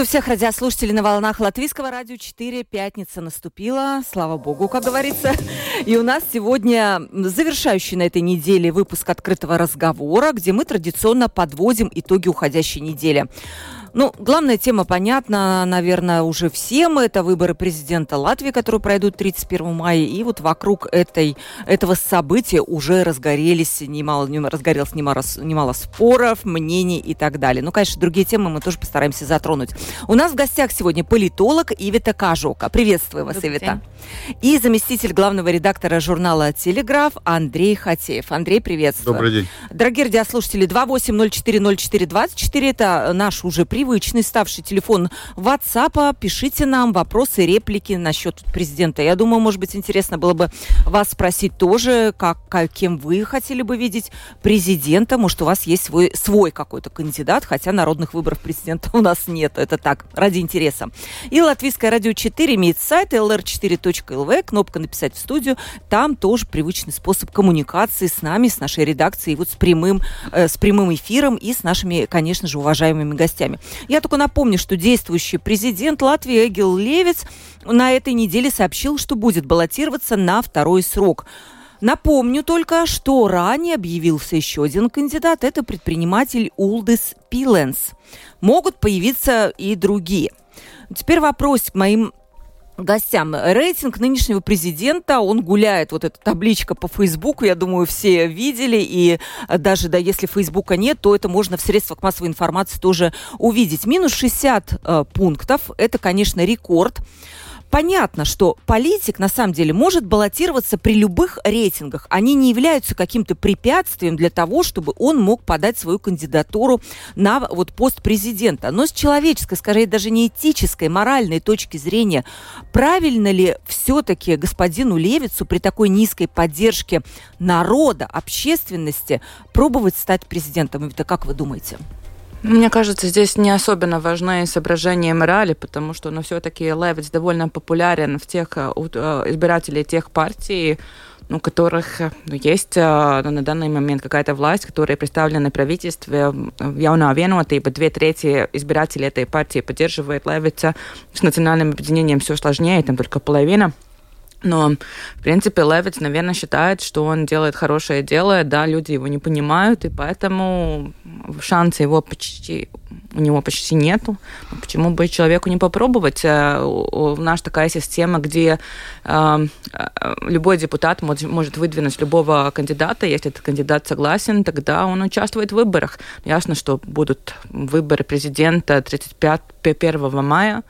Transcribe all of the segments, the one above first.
Приветствую всех радиослушателей на волнах Латвийского радио 4. Пятница наступила, слава богу, как говорится. И у нас сегодня завершающий на этой неделе выпуск открытого разговора, где мы традиционно подводим итоги уходящей недели. Ну, главная тема понятна, наверное, уже всем. Это выборы президента Латвии, которые пройдут 31 мая. И вот вокруг этой, этого события уже разгорелись немало, разгорелось немало, немало споров, мнений и так далее. Ну, конечно, другие темы мы тоже постараемся затронуть. У нас в гостях сегодня политолог Ивита Кажока. Приветствую вас, Добрый Ивита. И заместитель главного редактора журнала «Телеграф» Андрей Хатеев. Андрей, приветствую. Добрый день. Дорогие радиослушатели, 28040424 это наш уже привычный ставший телефон WhatsApp. Пишите нам вопросы, реплики насчет президента. Я думаю, может быть, интересно было бы вас спросить тоже, как, как- кем вы хотели бы видеть президента. Может, у вас есть свой, свой какой-то кандидат, хотя народных выборов президента у нас нет. Это так, ради интереса. И Латвийское радио 4 имеет сайт lr4.lv, кнопка «Написать в студию». Там тоже привычный способ коммуникации с нами, с нашей редакцией, вот с прямым, э, с прямым эфиром и с нашими, конечно же, уважаемыми гостями. Я только напомню, что действующий президент Латвии Эгил Левиц на этой неделе сообщил, что будет баллотироваться на второй срок. Напомню только, что ранее объявился еще один кандидат. Это предприниматель Улдис Пиленс. Могут появиться и другие. Теперь вопрос к моим гостям. Рейтинг нынешнего президента, он гуляет, вот эта табличка по Фейсбуку, я думаю, все видели, и э, даже, да, если Фейсбука нет, то это можно в средствах массовой информации тоже увидеть. Минус 60 э, пунктов, это, конечно, рекорд. Понятно, что политик на самом деле может баллотироваться при любых рейтингах. Они не являются каким-то препятствием для того, чтобы он мог подать свою кандидатуру на вот пост президента. Но с человеческой, скорее даже не этической, моральной точки зрения, правильно ли все-таки господину Левицу при такой низкой поддержке народа, общественности пробовать стать президентом? Это как вы думаете? Мне кажется, здесь не особенно важны соображения морали, потому что, ну, все-таки Левиц довольно популярен в тех э, у- э, избирателей тех партий, ну, у которых э, ну, есть ну, на данный момент какая-то власть, которая представлена правительстве. Яунā vienotība, две трети избирателей этой партии поддерживает Левица. С национальным объединением все сложнее, там только половина. Но, в принципе, Левиц, наверное, считает, что он делает хорошее дело, да, люди его не понимают, и поэтому шанса его почти, у него почти нету. Почему бы человеку не попробовать? Э, у- нас такая система, где э, э, любой депутат может выдвинуть любого кандидата, если этот кандидат согласен, тогда он участвует в выборах. Ясно, что будут выборы президента 35 1 мая.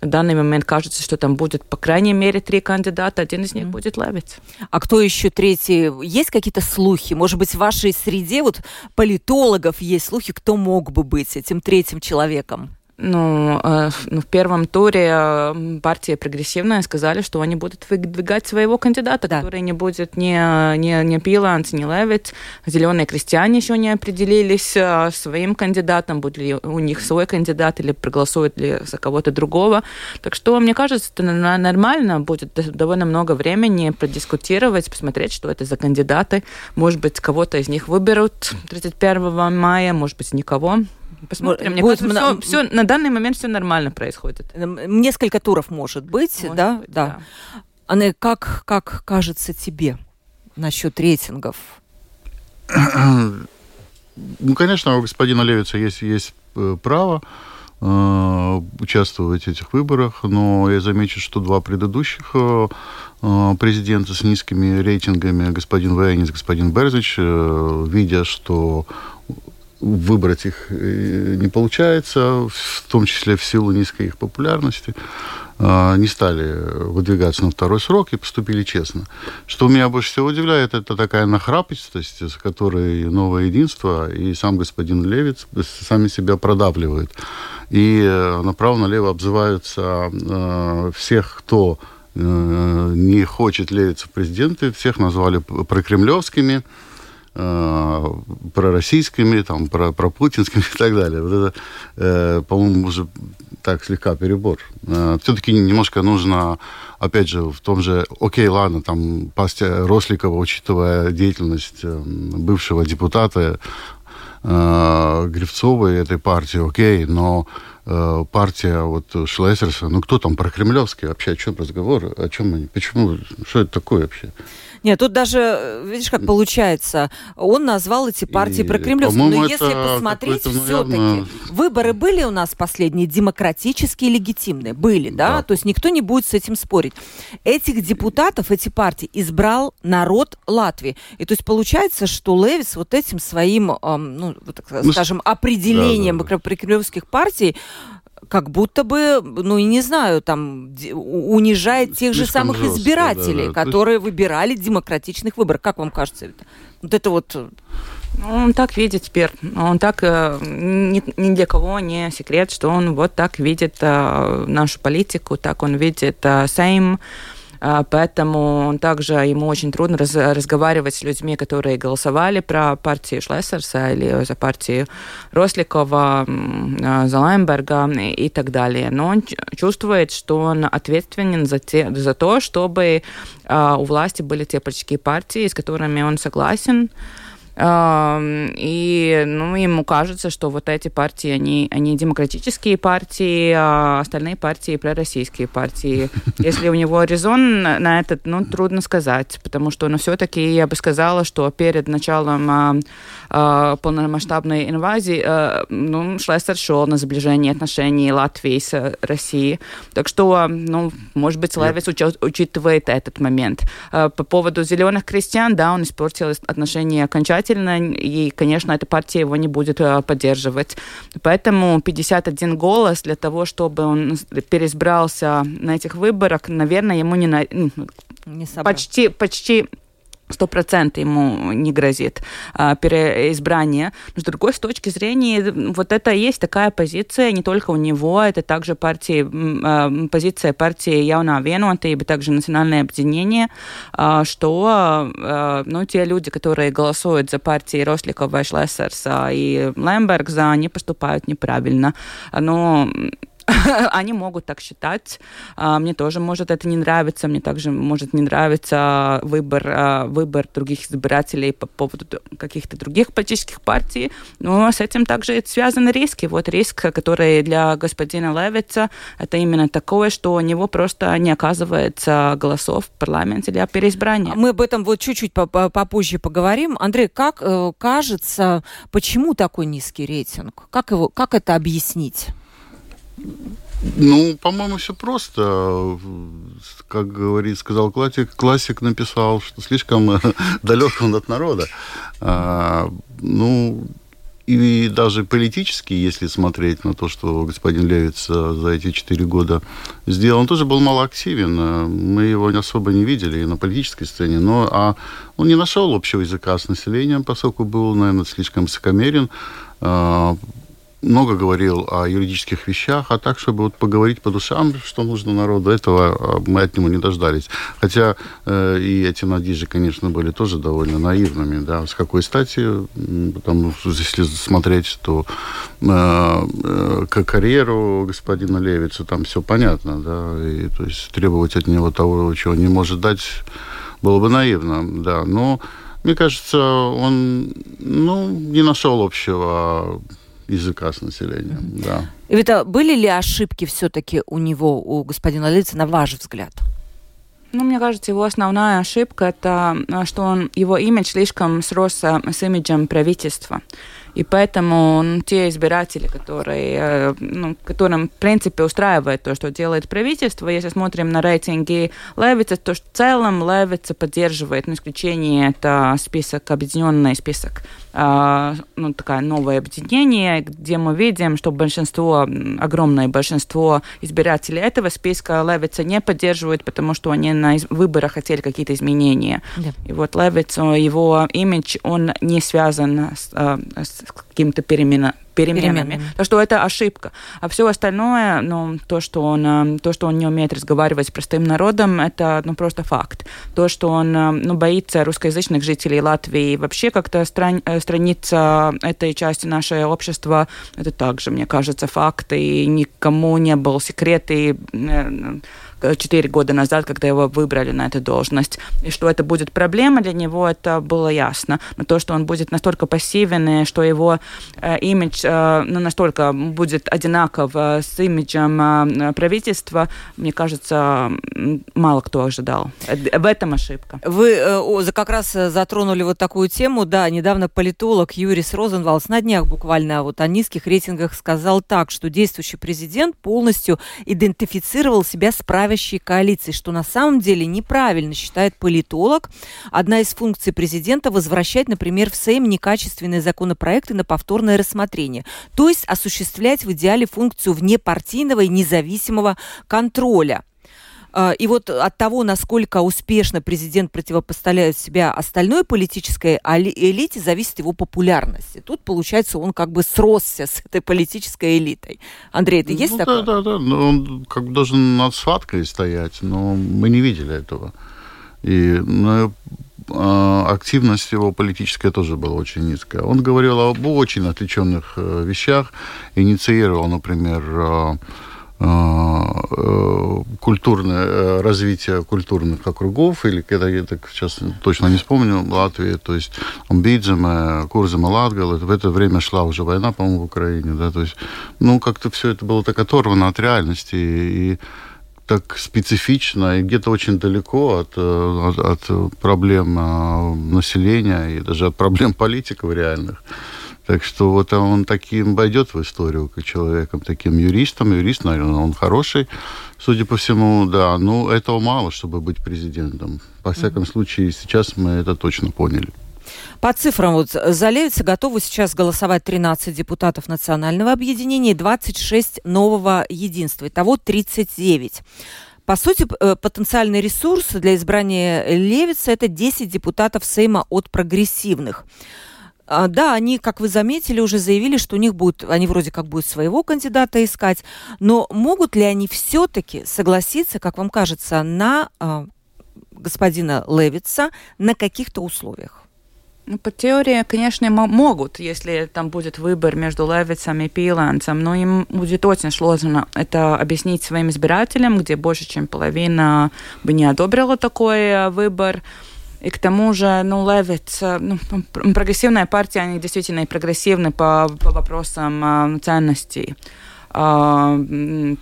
На данный момент кажется, что там будет по крайней мере три кандидата, один из них Мгм. будет Левиц. А кто еще третий? Есть какие-то слухи? Может быть, в вашей среде вот политологов есть слухи, кто мог бы быть этим третьим человеком? Ну, э, ну, в первом туре э, партия прогрессивная сказали, что они будут выдвигать своего кандидата, Да. который не будет ни, ни, ни Пиланс, ни Левиц. Зеленые крестьяне еще не определились э, своим кандидатом, будет ли у них свой кандидат или проголосуют ли за кого-то другого. Так что, мне кажется, это нормально, будет довольно много времени продискутировать, посмотреть, что это за кандидаты. Может быть, кого-то из них выберут 31 мая, может быть, никого. Посмотрим. Мне Будет кажется, мно- все, на данный момент все нормально происходит. Эм, Несколько туров может быть, Может да? быть, да. Анне, как, как кажется тебе насчет рейтингов? Ну, конечно, у господина Левица есть, есть э, право э, участвовать в этих выборах, но я замечу, что два предыдущих э, э, президента с низкими рейтингами, господин Вейнис, господин Берзич, э, видя, что выбрать их э, не получается, в том числе в силу низкой их популярности, э, не стали выдвигаться на второй срок и поступили честно. Что меня больше всего удивляет, это такая нахрапистость, с которой новое единство и сам господин Левиц сами себя продавливают. И э, направо-налево обзываются э, всех, кто не хочет Левица в президенты, всех назвали прокремлевскими, пророссийскими, там, про, пропутинскими и так далее. Вот это, по-моему, уже так слегка перебор. Все-таки немножко нужно, опять же, в том же, окей, ладно, там, пастя Росликова, учитывая деятельность бывшего депутата, э, Гривцовой этой партии, окей, но э, партия вот Шлессерса, ну кто там про Кремлевский вообще, о чем разговор, о чем они, почему, что это такое вообще? Нет, тут даже, э, видишь, как получается, он назвал эти партии про прокремлевскими. Но если посмотреть, все-таки выборы были у нас последние демократические, легитимные. Были, да? да? То есть никто не будет с этим спорить. Этих депутатов, эти партии избрал народ Латвии. И то есть получается, что Левис вот этим своим, эм, ну, так, ну, скажем, определением да, да, да. прокремлевских партий как будто бы, ну и не знаю, там унижает тех же самых жестко, избирателей, да, да. которые выбирали демократичных выборов. Как вам кажется это? Вот это вот. Э, ну, он так видит теперь. Он так э, ни, ни для кого не секрет, что он вот так видит э, нашу политику, так он видит Сейм. А, поэтому также ему очень трудно раз, разговаривать с людьми, которые голосовали про партию Шлессерса или за партию Росликова, а, за Лаймберга и так далее. Но он чувствует, что он ответственен за, те, за то, чтобы а, у власти были те политические партии, с которыми он согласен. И ну, ему кажется, что вот эти партии, они, они демократические партии, а остальные партии пророссийские партии. Если у него резон на этот, ну, трудно сказать, потому что, ну, все-таки я бы сказала, что перед началом а, полномасштабной инвазии, а, ну, Шлессер шел на сближение отношений Латвии с Россией. Так что, ну, может быть, Левис учитывает этот момент. А, по поводу зеленых крестьян, да, он испортил отношения окончательно избирательно, и, конечно, эта партия его не будет э, поддерживать. Поэтому 51 голос для того, чтобы он переизбрался на этих выборах, наверное, ему не, на... Не почти, почти сто процентов ему не грозит а, переизбрание. Но с другой с точки зрения, вот это есть такая позиция не только у него, это также партии, а, позиция партии Яуна Венуанта, также национальное объединение, а, что а, ну, те люди, которые голосуют за партии Росликова, Шлессерса и Лембергза, они поступают неправильно. Но они могут так считать. А, мне тоже может это не нравиться. Мне также может не нравиться выбор, а, выбор других избирателей по поводу каких-то других политических партий. Но с этим также связаны риски. Вот риск, который для господина Левица, это именно такое, что у него просто не оказывается голосов в парламенте для переизбрания. Мы об этом вот чуть-чуть попозже поговорим. Андрей, как э, кажется, почему такой низкий рейтинг? Как, его, как это объяснить? Ну, по-моему, все просто. Как говорит, сказал классик, классик написал, что слишком далек он от народа. А, ну, и даже политически, если смотреть на то, что господин Левиц за эти четыре года сделал, он тоже был малоактивен. Мы его особо не видели на политической сцене, но а он не нашел общего языка с населением, поскольку был, наверное, слишком высокомерен а, много говорил о юридических вещах, а так, чтобы вот поговорить по душам, что нужно народу, этого а, мы от него не дождались. Хотя э, и эти надежды, конечно, были тоже довольно наивными, да, с какой стати, потому что если смотреть, то э, э, карьеру господина Левица там все понятно, да, и то есть требовать от него того, чего не может дать, было бы наивно, да, но мне кажется, он, ну, не нашел общего языка с населением, mm-hmm. да. Вита, были ли ошибки все-таки у него, у господина Лица, на ваш взгляд? Ну, мне кажется, его основная ошибка это, что он, его имидж слишком сросся с имиджем правительства. И поэтому ну, те избиратели, которые, э, ну, которым, в принципе, устраивает то, что делает правительство, если смотрим на рейтинги Левица, то в целом Левица поддерживает, на исключение это список, объединенный список а, ну, такое новое объединение, где мы видим, что большинство, огромное большинство избирателей этого списка Левица не поддерживают, потому что они на выборах хотели какие-то изменения. Да. И вот Левиц, его имидж, он не связан с, а, с какими-то переменами переменами. переменами. Так что это ошибка. А все остальное, ну, то, что он, то, что он не умеет разговаривать с простым народом, это ну, просто факт. То, что он ну, боится русскоязычных жителей Латвии, вообще как-то стран, страница этой части нашего общества, это также, мне кажется, факт, и никому не был секрет, и четыре года назад, когда его выбрали на эту должность. И что это будет проблема для него, это было ясно. Но то, что он будет настолько пассивен, и что его э, имидж э, ну, настолько будет одинаков э, с имиджем э, правительства, мне кажется, мало кто ожидал. Э, в этом ошибка. Вы э, как раз затронули вот такую тему. Да, недавно политолог Юрис Розенвалс на днях буквально вот о низких рейтингах сказал так, что действующий президент полностью идентифицировал себя с правильным правящей коалиции, что на самом деле неправильно, считает политолог. Одна из функций президента – возвращать, например, в Сейм некачественные законопроекты на повторное рассмотрение, то есть осуществлять в идеале функцию внепартийного и независимого контроля. А, и вот от того, насколько успешно президент противопоставляет себя остальной политической элите, зависит его популярность. И тут, получается, он как бы сросся с этой политической элитой. Андрей, это есть ну, такое? Да, да, да. Ну, он как бы должен над схваткой стоять, но мы не видели этого. И ну, а, активность его политическая тоже была очень низкая. Он говорил об очень отвлеченных э, вещах, инициировал, например, а, культурное э, развитие культурных округов, или когда я так сейчас точно не вспомню, Латвии, то есть Амбидзема, Курзема, Латгал, в это время шла уже война, по-моему, в Украине, да, то есть, ну, как-то все это было так оторвано от реальности, и так специфично и где-то очень далеко от, э, от, от проблем населения и даже от проблем политиков реальных. Так что вот он таким войдет в историю, как человеком, таким юристом. Юрист, наверное, он хороший, судя по всему, да. Но этого мало, чтобы быть президентом. Во всяком случае, сейчас мы это точно поняли. По цифрам, вот за Левица готовы сейчас голосовать 13 депутатов национального объединения и 26 нового единства. Итого 39. По сути, э, потенциальный ресурс для избрания Левица – это 10 депутатов Сейма от прогрессивных. А, да, они, как вы заметили, уже заявили, что у них будет, они вроде как будут своего кандидата искать, но могут ли они все-таки согласиться, как вам кажется, на э, господина Левица на каких-то условиях? Ну, по теории, конечно, могут, если там будет выбор между Левицем и Пиланцем, но им будет очень сложно это объяснить своим избирателям, где больше, чем половина бы не одобрила такой э, выбор. И к тому же, ну, Левиц, э, ну, прогрессивная партия, они действительно прогрессивны по, по вопросам э, ценностей. А, ну,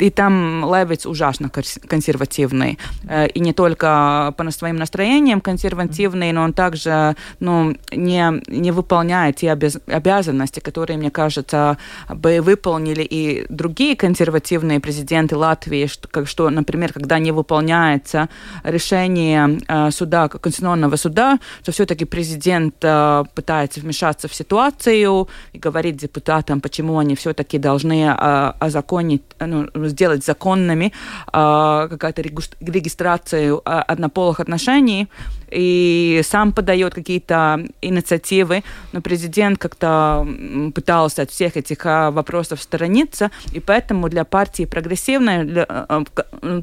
и там Левиц ужасно консервативный. Э, и не только по своим настроениям консервативный, но он также ну, не, не выполняет те обязанности, которые, мне кажется, бы выполнили и другие консервативные президенты Латвии, что, что например, когда не выполняется решение э, суда, Конституционного суда, то все-таки президент э, пытается вмешаться в ситуацию и говорит депутатам, этом, почему они все-таки должны а, озаконить, ну, сделать законными а, какая-то регистрацию а, однополых отношений, и сам подает какие-то инициативы, но президент как-то пытался от всех этих вопросов сторониться, и поэтому для партии прогрессивной, для,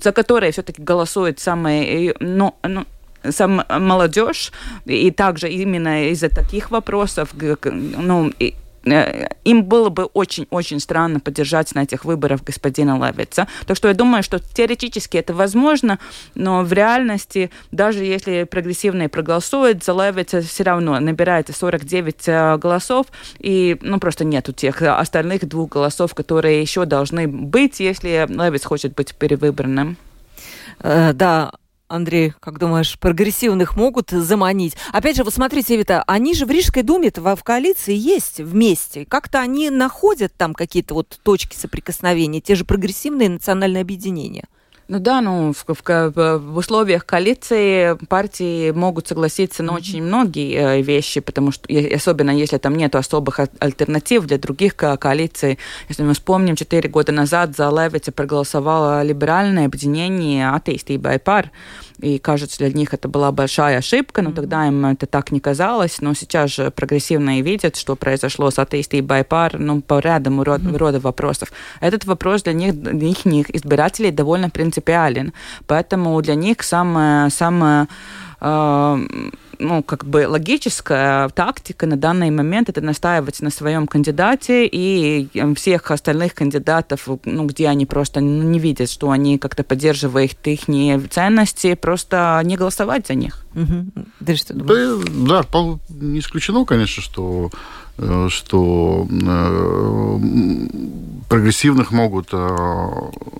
за которой все-таки голосует самые, ну, ну, сам молодежь, и также именно из-за таких вопросов, ну, Э, им было бы очень-очень странно поддержать на этих выборах господина Левица. Так что я думаю, что теоретически это возможно, но в реальности, даже если прогрессивные проголосуют, за Левица все равно набирается 49 э, голосов, и ну, просто нету тех остальных двух голосов, которые еще должны быть, если Левиц хочет быть перевыбранным. Э, да, Андрей, как думаешь, прогрессивных могут заманить? Опять же, вот смотрите, Вита, они же в Рижской думе в, в коалиции есть вместе. Как-то они находят там какие-то вот точки соприкосновения, те же прогрессивные национальные объединения. Ну да, ну в, в, в условиях коалиции партии могут согласиться на mm-hmm. очень многие э, вещи, потому что особенно если там нет особых альтернатив для других ко коалиций. Если мы вспомним, четыре года назад за Левица проголосовало либеральное объединение «Атеистиба и пар», и кажется, для них это была большая ошибка, но тогда им это так не казалось. Но сейчас же прогрессивные видят, что произошло с атеистией пар, ну, по ряду род, mm-hmm. рода вопросов. Этот вопрос для них, для их избирателей довольно принципиален. Поэтому для них самое, самое э, ну, как бы логическая тактика на данный момент это настаивать на своем кандидате и всех остальных кандидатов, ну, где они просто не видят, что они как-то поддерживают их ценности, просто не голосовать за них. Угу. Ты что думаешь? Да, да, не исключено, конечно, что Э, что э, прогрессивных могут э,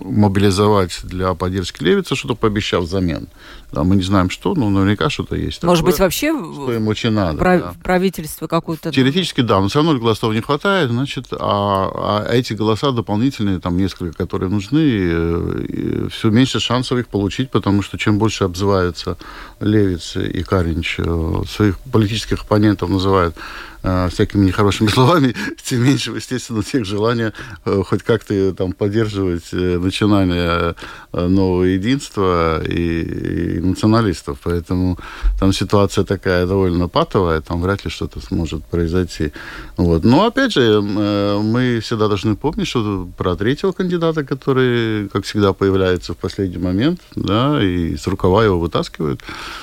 мобилизовать для поддержки Левица, что-то пообещав взамен. Да, мы не знаем, что, но наверняка что-то есть. Может такое, быть, вообще что им очень надо. Прав... Да. Правительство какое-то... Теоретически, да, но все равно голосов не хватает, значит, а, а эти голоса дополнительные, там несколько, которые нужны, и, и все меньше шансов их получить, потому что чем больше обзываются Левиц и Каринч, своих политических оппонентов называют э, всякими нехорошими словами, тем меньше, естественно, всех желания э, хоть как-то там поддерживать э, начинание э, нового единства и, и националистов. Поэтому там ситуация такая довольно патовая, там вряд ли что-то сможет произойти. Вот. Но, опять же, э, мы всегда должны помнить, что про третьего кандидата, который, как всегда, появляется в последний момент, да, и с рукава его вытаскивают.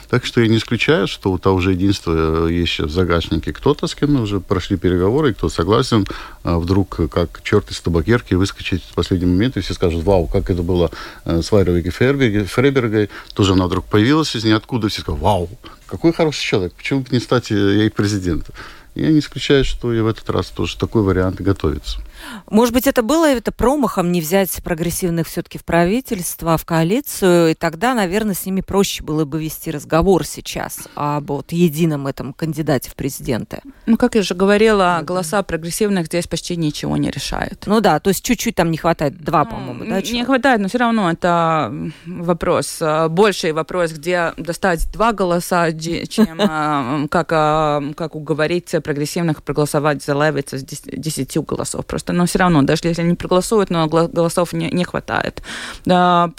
Так что я не исключаю, что у того же единства есть сейчас в загашнике кто-то, с кем уже прошли переговоры, кто согласен, а вдруг как черт из табакерки выскочить в последний момент, и все скажут, вау, как это было э, с Вайровой Фребергой, тоже она вдруг появилась из ниоткуда, все сказали, вау, какой хороший человек, почему бы не стать ей президентом? Я не исключаю, что и в этот раз тоже такой вариант готовится. Может быть, это было это промахом не взять прогрессивных все-таки в правительство, в коалицию, и тогда, наверное, с ними проще было бы вести разговор сейчас об вот едином этом кандидате в президенты. Ну, как я уже говорила, голоса прогрессивных здесь почти ничего не решают. Ну да, то есть чуть-чуть там не хватает, два, ну, по-моему, да? Не хватает, но все равно это вопрос, э, больший вопрос, где достать два голоса, чем э, как, э, как уговорить прогрессивных проголосовать за Левица с десятью голосов. Просто но все равно, даже если они проголосуют, но голосов не, не хватает. Да,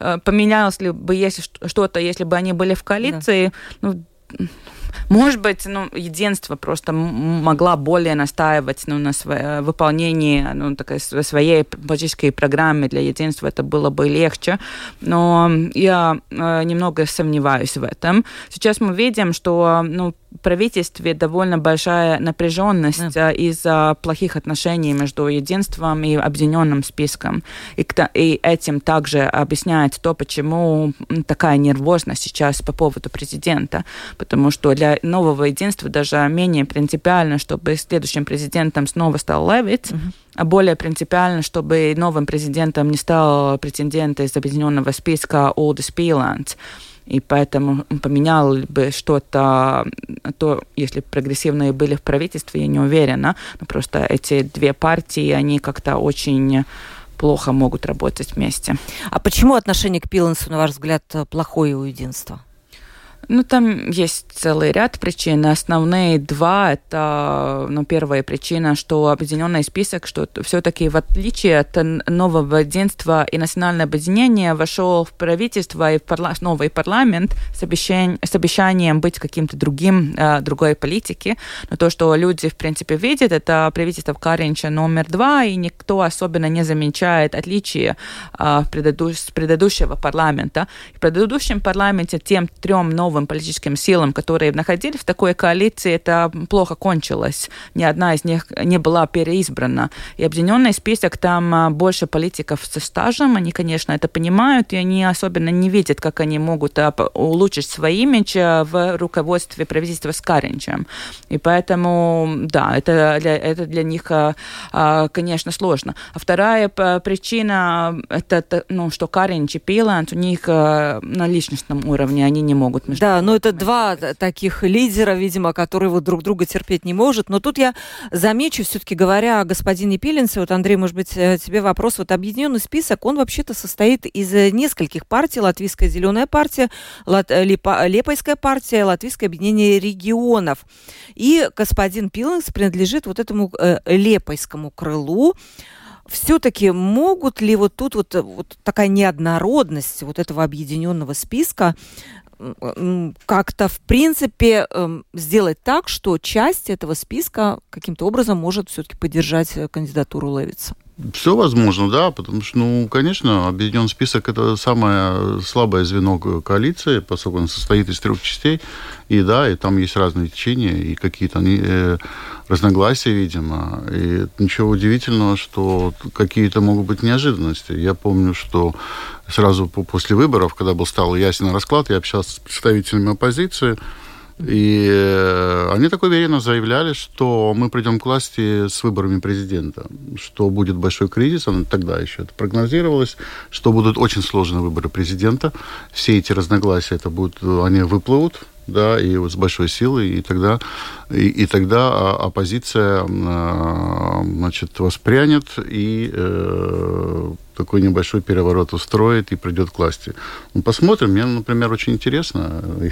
э, поменялось ли бы если что-то, если бы они были в коалиции, да. ну, может быть, ну, единство просто могла более настаивать ну, на свое, выполнении ну, такой, своей политической программы для единства, это было бы легче. Но я э, немного сомневаюсь в этом. Сейчас мы видим, что ну, правительстве довольно большая напряженность да. из-за плохих отношений между единством и объединенным списком. И, и этим также объясняет то, почему такая нервозность сейчас по поводу президента. Потому что для нового единства даже менее принципиально, чтобы следующим президентом снова стал Левит, угу. а более принципиально, чтобы новым президентом не стал претендент из объединенного списка Олдис Пиланд и поэтому поменял бы что-то, то, если прогрессивные были в правительстве, я не уверена, но просто эти две партии, они как-то очень плохо могут работать вместе. А почему отношение к Пилансу, на ваш взгляд, плохое у единства? Ну, там есть целый ряд причин. Основные два – это, ну, первая причина, что объединенный список, что все-таки в отличие от нового единства и национальное объединение вошел в правительство и в парла новый парламент с, обещанием, с обещанием быть каким-то другим, э, другой политики. Но то, что люди, в принципе, видят, это правительство Каринча номер два, и никто особенно не замечает отличия э, предыдущ, с предыдущего парламента. В предыдущем парламенте тем трем новым новым политическим силам, которые находились в такой коалиции, это плохо кончилось. Ни одна из них не была переизбрана. И объединенный список, там а, больше политиков со стажем, они, конечно, это понимают, и они особенно не видят, как они могут а, улучшить свой имидж а, в руководстве правительства с Каринчем. И поэтому, да, это для, это для них, конечно, сложно. А вторая причина, это, ну, что Каринч и Пиланд, у них на личностном уровне они не могут между Да, но это два таких лидера, видимо, которые вот друг друга терпеть не может. Но тут я замечу, все-таки говоря о господине Пилинсе, вот, Андрей, может быть, э, тебе вопрос. Вот объединенный список, он вообще-то состоит из нескольких партий. Латвийская зеленая партия, Лат... Липа... Лепойская партия, Латвийское объединение регионов. И господин Пилинс принадлежит вот этому э, Лепойскому крылу все-таки могут ли вот тут вот, вот такая неоднородность вот этого объединенного списка как-то, в принципе, эм, сделать так, что часть этого списка каким-то образом может все-таки поддержать э, кандидатуру Левица? Все возможно, да, потому что, ну, конечно, объединенный список это самое слабое звено коалиции, поскольку он состоит из трех частей, и да, и там есть разные течения, и какие-то э, разногласия, видимо, и ничего удивительного, что какие-то могут быть неожиданности. Я помню, что сразу после выборов, когда был стал ясен расклад, я общался с представителями оппозиции, и э, они так уверенно заявляли, что мы придем к власти с выборами президента, что будет большой кризис, тогда еще это прогнозировалось, что будут очень сложные выборы президента, все эти разногласия, это будут, они выплывут, да, и вот с большой силой, и тогда, и, и тогда оппозиция, а, значит, воспрянет и э, такой небольшой переворот устроит и придет к власти. Ну, посмотрим. Мне, например, очень интересно.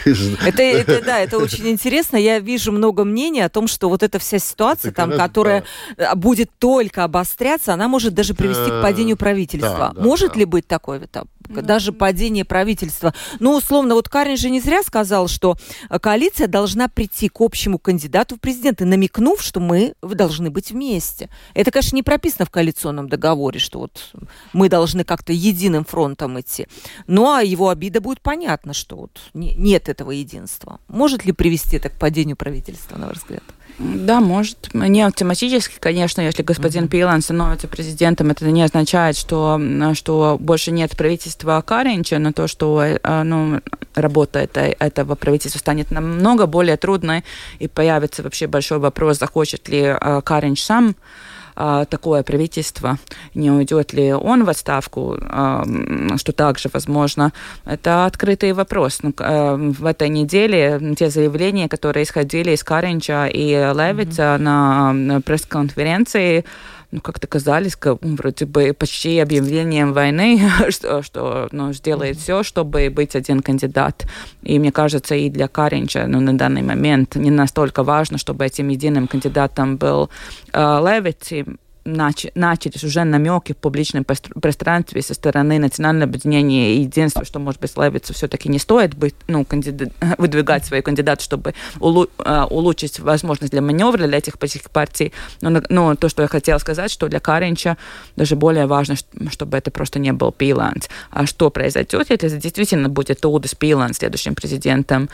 Это, это, да, это очень интересно. Я вижу много мнений о том, что вот эта вся ситуация, там, которая да. будет только обостряться, она может даже привести к падению правительства. Да, да, может да. ли быть такое? Там, ну, даже падение правительства. Ну, условно, вот Карин же не зря сказал, что коалиция должна прийти к общему кандидату в президенты, намекнув, что мы должны быть вместе. Это, конечно, не прописано в коалиционном договоре, что вот мы должны как-то единым фронтом идти. Ну, а его обида будет понятна, что вот нет этого единства. Может ли привести это к падению правительства, на ваш взгляд? Да, может. Не автоматически, конечно, если господин mm-hmm. Пилан становится президентом, это не означает, что, что больше нет правительства Каринча, но то, что э, ну, работа это, этого правительства станет намного более трудной, и появится вообще большой вопрос, захочет ли э, Каринч сам такое правительство, не уйдет ли он в отставку, а, что также возможно. Это открытый вопрос. Ну, а, в этой неделе те заявления, которые исходили из Каринча и Левица mm-hmm. на пресс-конференции, ну, как-то казались как, вроде бы почти объявлением войны, что, что ну, сделает все, чтобы быть один кандидат. И мне кажется, и для Каринча ну, на данный момент не настолько важно, чтобы этим единым кандидатом был э, Левит нач, начались уже намеки в публичном пространстве со стороны Национального объединения и единства, что, может быть, Левицу все-таки не стоит быть, ну, кандидат, выдвигать свои кандидаты, чтобы uh, улучшить возможность для маневра для этих политических партий. Но, но то, что я хотела сказать, что для Каринча даже более важно, чтобы это просто не был Пиланс. А что произойдет, если действительно будет Улдис Пиланс следующим президентом?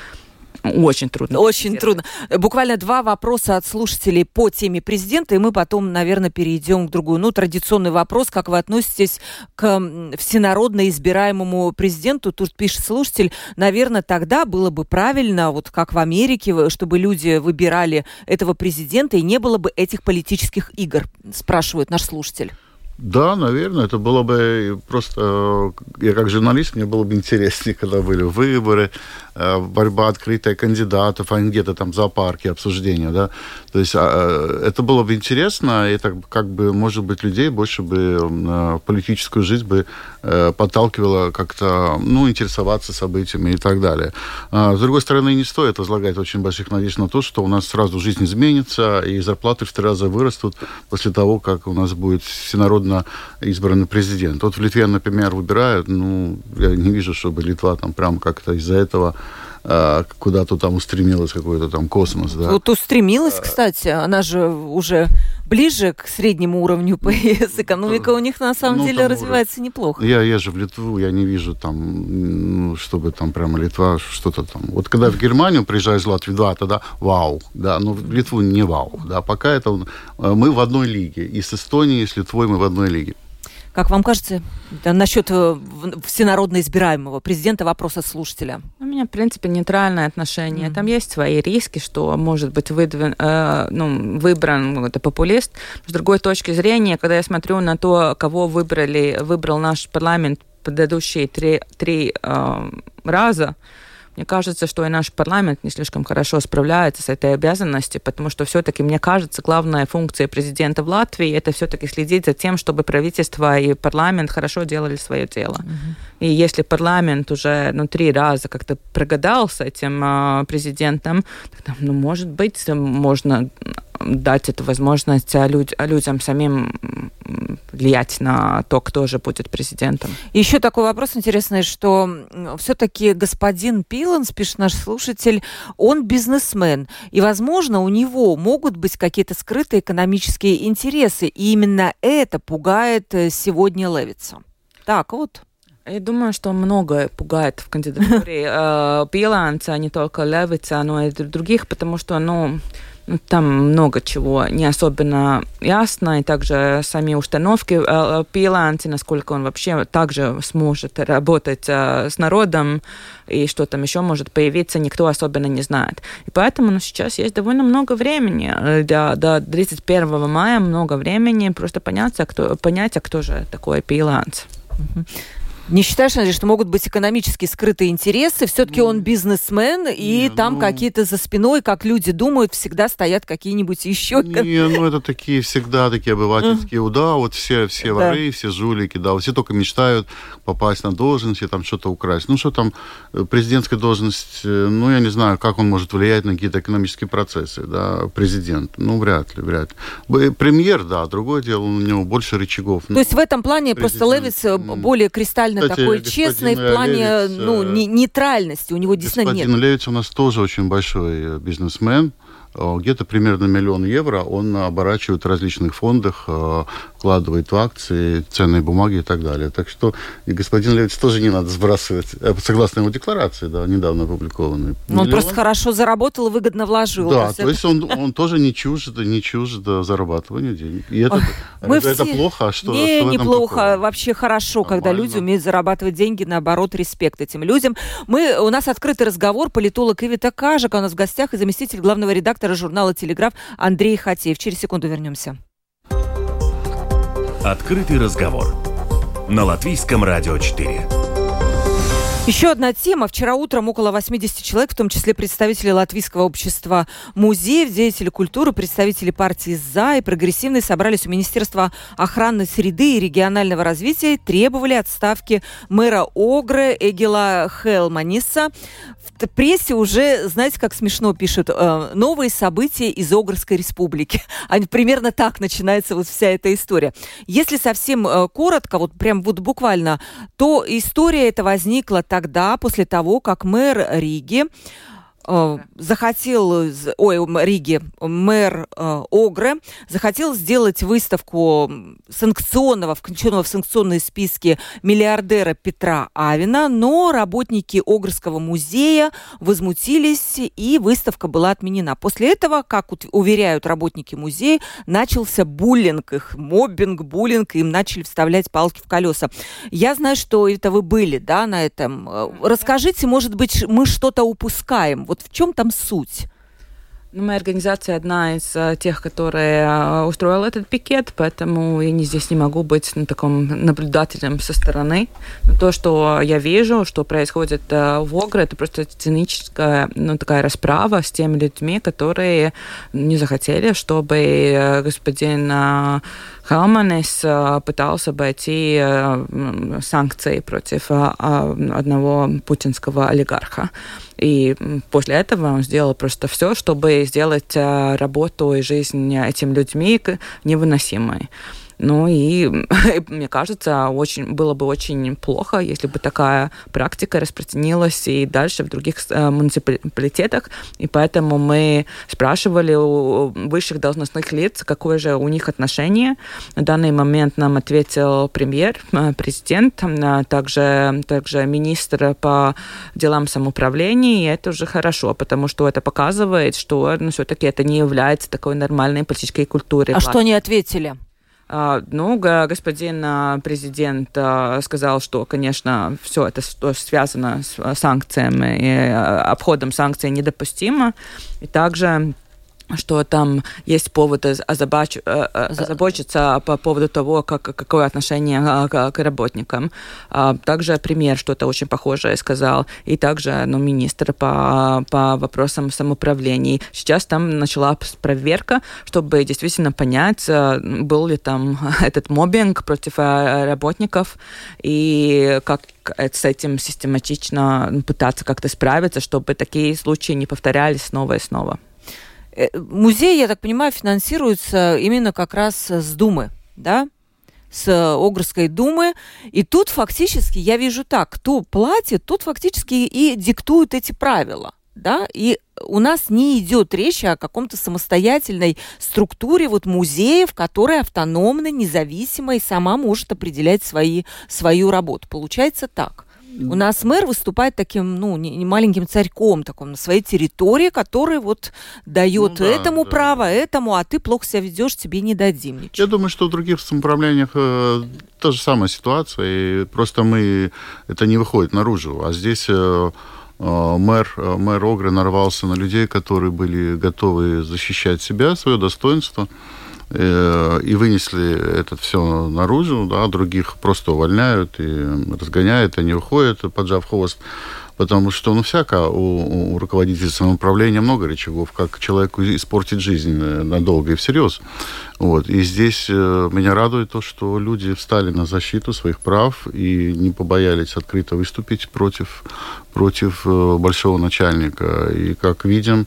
Очень трудно. Очень трудно. Буквально два вопроса от слушателей по теме президента, и мы потом, наверное, перейдем к другую. Ну, традиционный вопрос, как вы относитесь к всенародно избираемому президенту? Тут пишет слушатель, наверное, тогда было бы правильно, вот как в Америке, чтобы люди выбирали этого президента, и не было бы этих политических игр, спрашивает наш слушатель. Да, наверное, это было бы просто... Я как журналист, мне было бы интереснее, когда были выборы, Э, борьба открытая кандидатов, а не где-то там в зоопарке обсуждения, да. То есть а, э, это было бы интересно, и так как бы, может быть, людей больше бы политическую жизнь бы э, подталкивало как-то, ну, интересоваться событиями и так далее. А, с другой стороны, не стоит возлагать очень больших надежд на то, что у нас сразу жизнь изменится, и зарплаты в три раза вырастут после того, как у нас будет всенародно избранный президент. Вот в Литве, например, выбирают, ну, я не вижу, чтобы Литва там прям как-то из-за этого а, куда-то там устремилась какой-то там космос, да. Вот устремилась, кстати, она же уже ближе к среднему уровню ПС. Экономика у них на самом ну, деле развивается уровень. неплохо. Я езжу в Литву, я не вижу там, ну, чтобы там прямо Литва что-то там. Вот когда в Германию приезжаешь в Латвию, да, тогда вау, да, но в Литву не вау, да, пока это э, мы в одной лиге. И с Эстонией, и с Литвой мы в одной лиге. Как вам кажется, да, насчет э, всенародно избираемого президента вопрос от слушателя? У меня, в принципе, нейтральное отношение. Mm-hmm. Там есть свои риски, что может быть выдвин, э, ну, выбран какой-то популист. С другой точки зрения, когда я смотрю на то, кого выбрали, выбрал наш парламент предыдущие три, три э, раза, мне кажется, что и наш парламент не слишком хорошо справляется с этой обязанностью, потому что все-таки, мне кажется, главная функция президента в Латвии это все-таки следить за тем, чтобы правительство и парламент хорошо делали свое дело. Mm-hmm. И если парламент уже ну, три раза как-то прогадал с этим э, президентом, тогда, ну, может быть, можно дать эту возможность люд, людям самим влиять на то, кто же будет президентом. Еще такой вопрос интересный, что все-таки господин Пиланс, пишет наш слушатель, он бизнесмен, и, возможно, у него могут быть какие-то скрытые экономические интересы, и именно это пугает э, сегодня Левица. Так вот. Я думаю, что многое пугает в кандидатуре э, Пиланца, не только Левица, но и других, потому что, ну, там много чего не особенно ясно, и также сами установки э, э Пиланти, насколько он вообще также сможет работать э, с народом, и что там еще может появиться, никто особенно не знает. И поэтому ну, сейчас есть довольно много времени, э, до, до 31 мая много времени просто понять, кто, понять, а кто же такой Пиланти. Не считаешь, Андрей, что могут быть экономически скрытые интересы? Все-таки он бизнесмен, и не, там ну... какие-то за спиной, как люди думают, всегда стоят какие-нибудь еще... Не, ну это такие всегда такие обывательские, да, вот все, все воры, все жулики, да, все только мечтают попасть на должность и там что-то украсть. Ну что там, э, президентская должность, э, ну я не знаю, как он может влиять на какие-то экономические процессы, да, президент, ну вряд ли, вряд ли. Премьер, да, другое дело, у него больше рычагов. То есть в этом плане президент, просто Левис э, более кристально довольно Кстати, такой честный в плане Левиц, ну, не, нейтральности. У него действительно господин нет. Левиц у нас тоже очень большой э, бизнесмен. Э, где-то примерно миллион евро он оборачивает в различных фондах, э, вкладывает в акции, ценные бумаги и так далее. Так что и господин Левиц тоже не надо сбрасывать, э, согласно его декларации, да, недавно опубликованной. Но он просто хорошо заработал и выгодно вложил. Да, то, есть он, он тоже не чужд, не чужд зарабатыванию денег. И это, Мы это, все... это плохо, а что, не, что неплохо, такого? вообще хорошо, Нормально. когда люди умеют зарабатывать деньги, наоборот, респект этим людям. Мы, у нас открытый разговор, политолог Ивита Кажика у нас в гостях и заместитель главного редактора журнала «Телеграф» Андрей Хатеев. Через секунду вернемся. Открытый разговор на Латвийском радио 4. Еще одна тема. Вчера утром около 80 человек, в том числе представители Латвийского общества музеев, деятели культуры, представители партии «За» и «Прогрессивной» собрались у Министерства охраны среды и регионального развития и требовали отставки мэра Огры Эгила Хелманиса. В прессе уже, знаете, как смешно пишут, э, новые события из Огрской республики. Примерно так начинается вот вся эта история. Если совсем э, коротко, вот прям вот буквально, то история эта возникла тогда, после того, как мэр Риги захотел, ой, Риги, мэр э, Огры, захотел сделать выставку санкционного, включенного в санкционные списки миллиардера Петра Авина, но работники Огрского музея возмутились, и выставка была отменена. После этого, как уверяют работники музея, начался буллинг, их моббинг, буллинг, им начали вставлять палки в колеса. Я знаю, что это вы были, да, на этом. Э, расскажите, может быть, мы что-то упускаем. Вот в чем там суть? Ну, моя организация одна из uh, тех, которые uh, устроила этот пикет, поэтому я не, здесь не могу быть ну, таком наблюдателем со стороны. Но то, что я вижу, что происходит uh, в Огре, это просто циническая ну, такая расправа с теми людьми, которые не захотели, чтобы господин Халманес пытался обойти санкции против одного путинского олигарха. И после этого он сделал просто все, чтобы сделать работу и жизнь этим людьми невыносимой. Ну и мне кажется, очень, было бы очень плохо, если бы такая практика распространилась и дальше в других э, муниципалитетах. И поэтому мы спрашивали у высших должностных лиц, какое же у них отношение. На данный момент нам ответил премьер, э, президент, а также, также министр по делам самоуправления. И это уже хорошо, потому что это показывает, что ну, все-таки это не является такой нормальной политической культурой. А что они ответили? А, ну, господин а, президент а, сказал, что, конечно, все это что связано с санкциями и обходом санкций недопустимо. И также что там есть повод озабоч... Э, э, озабочиться по поводу того, как, какое отношение а, к, к работникам. А, также премьер что-то очень похожее сказал, и также ну, министр по, по вопросам самоуправления. Сейчас там началась проверка, чтобы действительно понять, э, был ли там этот мобинг против работников, и как с этим систематично пытаться как-то справиться, чтобы такие случаи не повторялись снова и снова. Э, музей, я так понимаю, финансируется именно как раз с Думы, да? с Огрской думы. И тут фактически я вижу так, кто платит, тот фактически и диктует эти правила. Да? И у нас не идет речь о каком-то самостоятельной структуре вот музеев, которая автономна, независима и сама может определять свои, свою работу. Получается так. У нас мэр выступает таким, ну, не, не маленьким царьком таком на своей территории, который вот дает ну, да, этому да. право, этому, а ты плохо себя ведешь, тебе не дадим ничего. Я думаю, что в других самоуправлениях э, та же самая ситуация, и просто мы, это не выходит наружу, а здесь... Э, э мэр, э, мэр Огры нарвался на людей, которые были готовы защищать себя, свое достоинство. Э, и вынесли это все наружу, да, других просто увольняют и разгоняют, они уходят, поджав хвост. Потому что, ну, всяко у, у руководителя самоуправления много рычагов, как человеку испортить жизнь э, надолго и всерьез. Вот. И здесь э, меня радует то, что люди встали на защиту своих прав и не побоялись открыто выступить против, против большого начальника. И, как видим,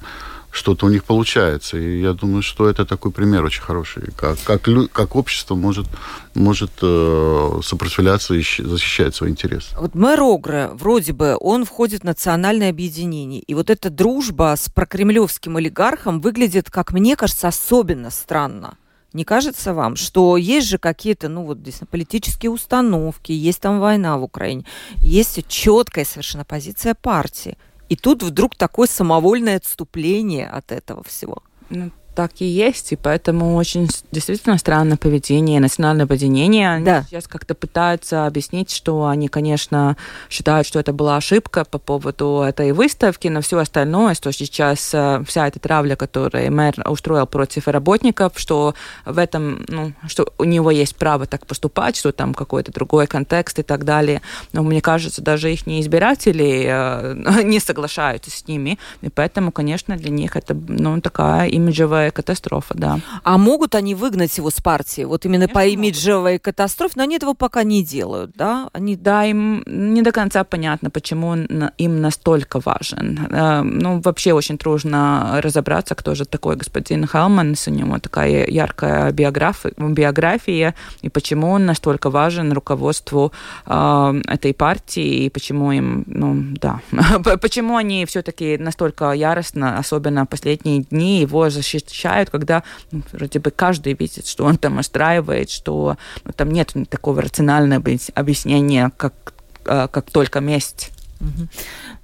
что-то у них получается. И я думаю, что это такой пример очень хороший, как, как, как общество может, может э, сопротивляться и защищать свои интересы. Вот мэр Огра, вроде бы, он входит в национальное объединение. И вот эта дружба с прокремлевским олигархом выглядит, как мне кажется, особенно странно. Не кажется вам, что есть же какие-то, ну вот политические установки, есть там война в Украине, есть четкая совершенно позиция партии. И тут вдруг такое самовольное отступление от этого всего. Ну, так и есть, и поэтому очень действительно странное поведение, национальное объединение. Они да. сейчас как-то пытаются объяснить, что они, конечно, считают, что это была ошибка по поводу этой выставки, но все остальное, что сейчас э, вся эта травля, которую мэр устроил против работников, что в этом, ну, что у него есть право так поступать, что там какой-то другой контекст и так далее. Но мне кажется, даже их избиратели э, не соглашаются с ними, и поэтому, конечно, для них это ну, такая имиджевая имиджевая катастрофа, да. А могут они выгнать его с партии? Вот именно Конечно, по имиджевой могут. катастрофе, но они этого пока не делают, да? Они... Да, им не до конца понятно, почему он им настолько важен. Э, ну, вообще очень трудно разобраться, кто же такой господин Халманс, у него такая яркая биография, биография и почему он настолько важен руководству э, этой партии, и почему им, ну, да, почему они все-таки настолько яростно, особенно последние дни, его защищают защищают, когда ну, вроде бы каждый видит, что он там устраивает, что ну, там нет такого рационального объяснения, как, а, как только месть. Угу.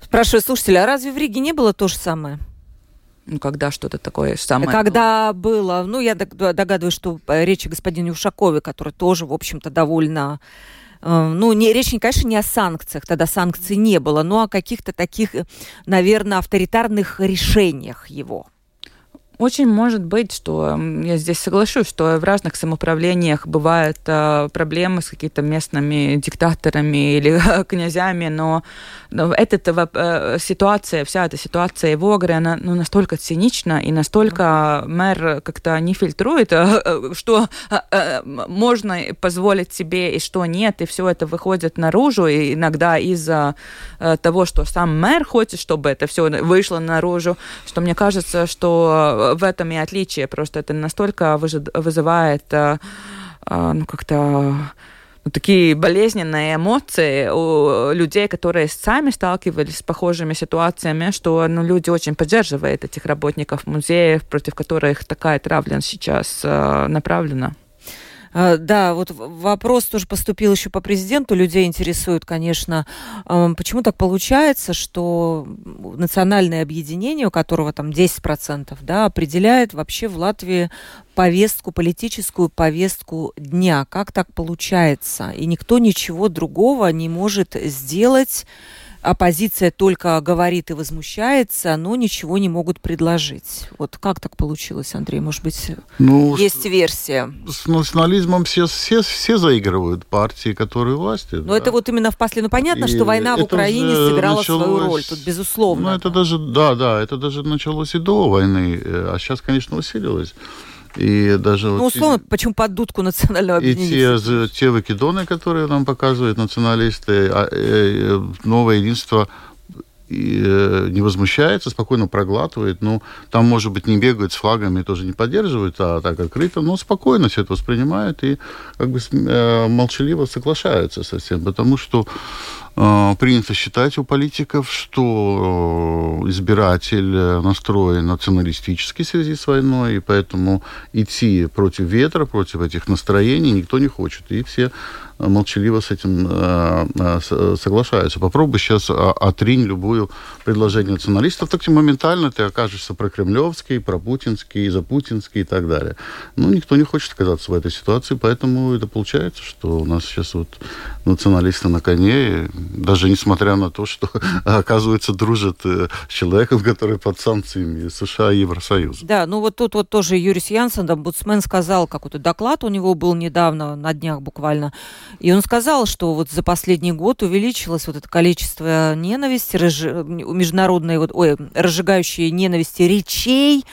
Спрашиваю слушателя, а разве в Риге не было то же самое? Ну, когда что-то такое самое... Когда было, ну, я догадываюсь, что речь о господине Ушакове, который тоже, в общем-то, довольно э, ну, не, речь, конечно, не о санкциях, тогда санкций не было, но о каких-то таких, наверное, авторитарных решениях его. Очень может быть, что я здесь соглашусь, что в разных самоуправлениях бывают э, проблемы с какими-то местными диктаторами или князями, но, но эта э, ситуация, вся эта ситуация в Огре, она ну, настолько цинична и настолько мэр как-то не фильтрует, э, что э, э, можно позволить себе и что нет, и все это выходит наружу, и иногда из-за э, того, что сам мэр хочет, чтобы это все вышло наружу, что мне кажется, что в этом и отличие. Просто это настолько вызывает э, э, ну, как-то ну, такие болезненные эмоции у людей, которые сами сталкивались с похожими ситуациями, что ну, люди очень поддерживают этих работников музеев, против которых такая травля сейчас э, направлена. А, да, вот вопрос тоже поступил еще по президенту. Людей интересует, конечно, почему так получается, что национальное объединение, у которого там 10%, да, определяет вообще в Латвии повестку, политическую повестку дня. Как так получается? И никто ничего другого не может сделать оппозиция только говорит и возмущается, но ничего не могут предложить. Вот как так получилось, Андрей? Может быть, ну, есть версия? С национализмом все, все, все заигрывают партии, которые власти. Но да. это вот именно в после... Ну, понятно, и что война в Украине сыграла началось... свою роль, тут безусловно. Ну, это даже, да, да, это даже началось и до войны, э, а сейчас, конечно, усилилось. И даже ну, вот условно, и, почему под дудку национального объединения? И те, те выкидоны, которые нам показывают националисты, а, э, новое единство и, э, не возмущается, спокойно проглатывает. Ну, там, может быть, не бегают с флагами, тоже не поддерживают, а так открыто, но спокойно все это воспринимают и как бы э, молчаливо соглашаются со всем, потому что э, принято считать у политиков, что э, избиратель настроен националистически в связи с войной, и поэтому идти против ветра, против этих настроений никто не хочет. И все молчаливо с этим э, э, соглашаются. Попробуй сейчас а, отринь любую предложение националистов, так моментально ты окажешься про кремлевский, про путинский, за путинский и так далее. Ну, никто не хочет оказаться в этой ситуации, поэтому это получается, что у нас сейчас вот националисты на коне, даже несмотря на то, что, оказывается, дружат э, с человеком, который под санкциями США и Евросоюза. Да, ну вот тут вот тоже Юрис Янсен, омбудсмен, сказал, какой-то доклад у него был недавно, на днях буквально, и он сказал, что вот за последний год увеличилось вот это количество ненависти, разж... международной, вот, ой, разжигающей ненависти речей,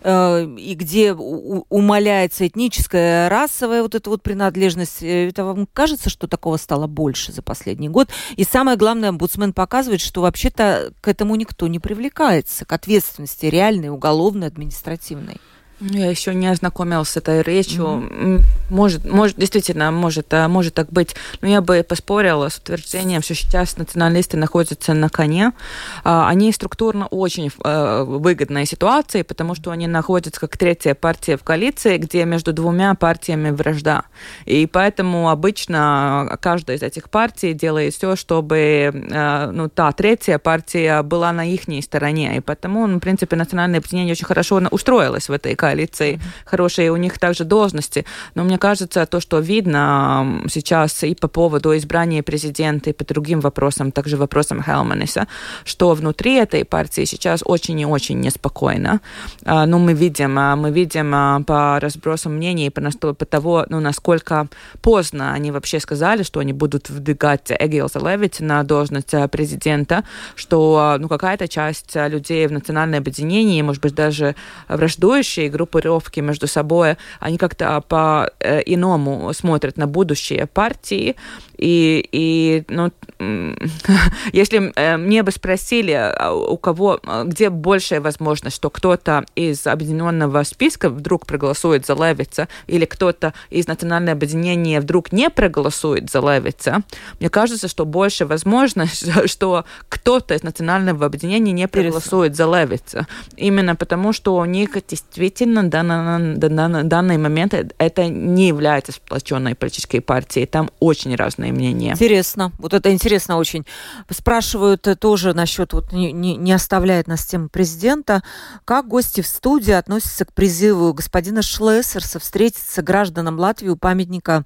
э, и где умаляется этническая, расовая вот эта вот принадлежность. Э, это вам кажется, что такого стало больше за последний год? И самое главное, омбудсмен показывает, что вообще-то к этому никто не привлекается, к ответственности реальной, уголовной, административной. Я еще не ознакомилась с этой речью. Mm-hmm. Может, может, действительно, может, а, может так быть. Но я бы поспорила с утверждением, что сейчас националисты находятся на коне. А, они структурно очень а, выгодной ситуации, потому что они находятся как третья партия в коалиции, где между двумя партиями вражда. И поэтому обычно каждая из этих партий делает все, чтобы ну, та третья партия была на их стороне. И поэтому, ну, в принципе, национальное объединение очень хорошо устроилось в этой коалиции, mm-hmm. хорошие у них также должности. Но мне кажется, то, что видно сейчас и по поводу избрания президента, и по другим вопросам, также вопросам Хелманиса, что внутри этой партии сейчас очень и очень неспокойно. А, ну, мы видим, а, мы видим а, по разбросам мнений, по, по того, ну, насколько поздно они вообще сказали, что они будут вдвигать Эгилса Левит на должность президента, что ну, какая-то часть людей в национальном объединении, может быть, даже враждующие группировки между собой, они как-то по-иному смотрят на будущее партии, и, и ну, если э, мне бы спросили, а, у кого, а, где большая возможность, что кто-то из объединенного списка вдруг проголосует за Левица, или кто-то из национального объединения вдруг не проголосует за Левица, мне кажется, что больше возможность, что кто-то из национального объединения не проголосует за Левица. Именно потому, что у них действительно на данный момент это не является сплоченной политической партией. Там очень разные разные мнения. Интересно. Вот это интересно очень. Спрашивают э, тоже насчет, вот не, не, не оставляет нас тема президента, как гости в студии относятся к призыву господина Шлессерса встретиться гражданам Латвии у памятника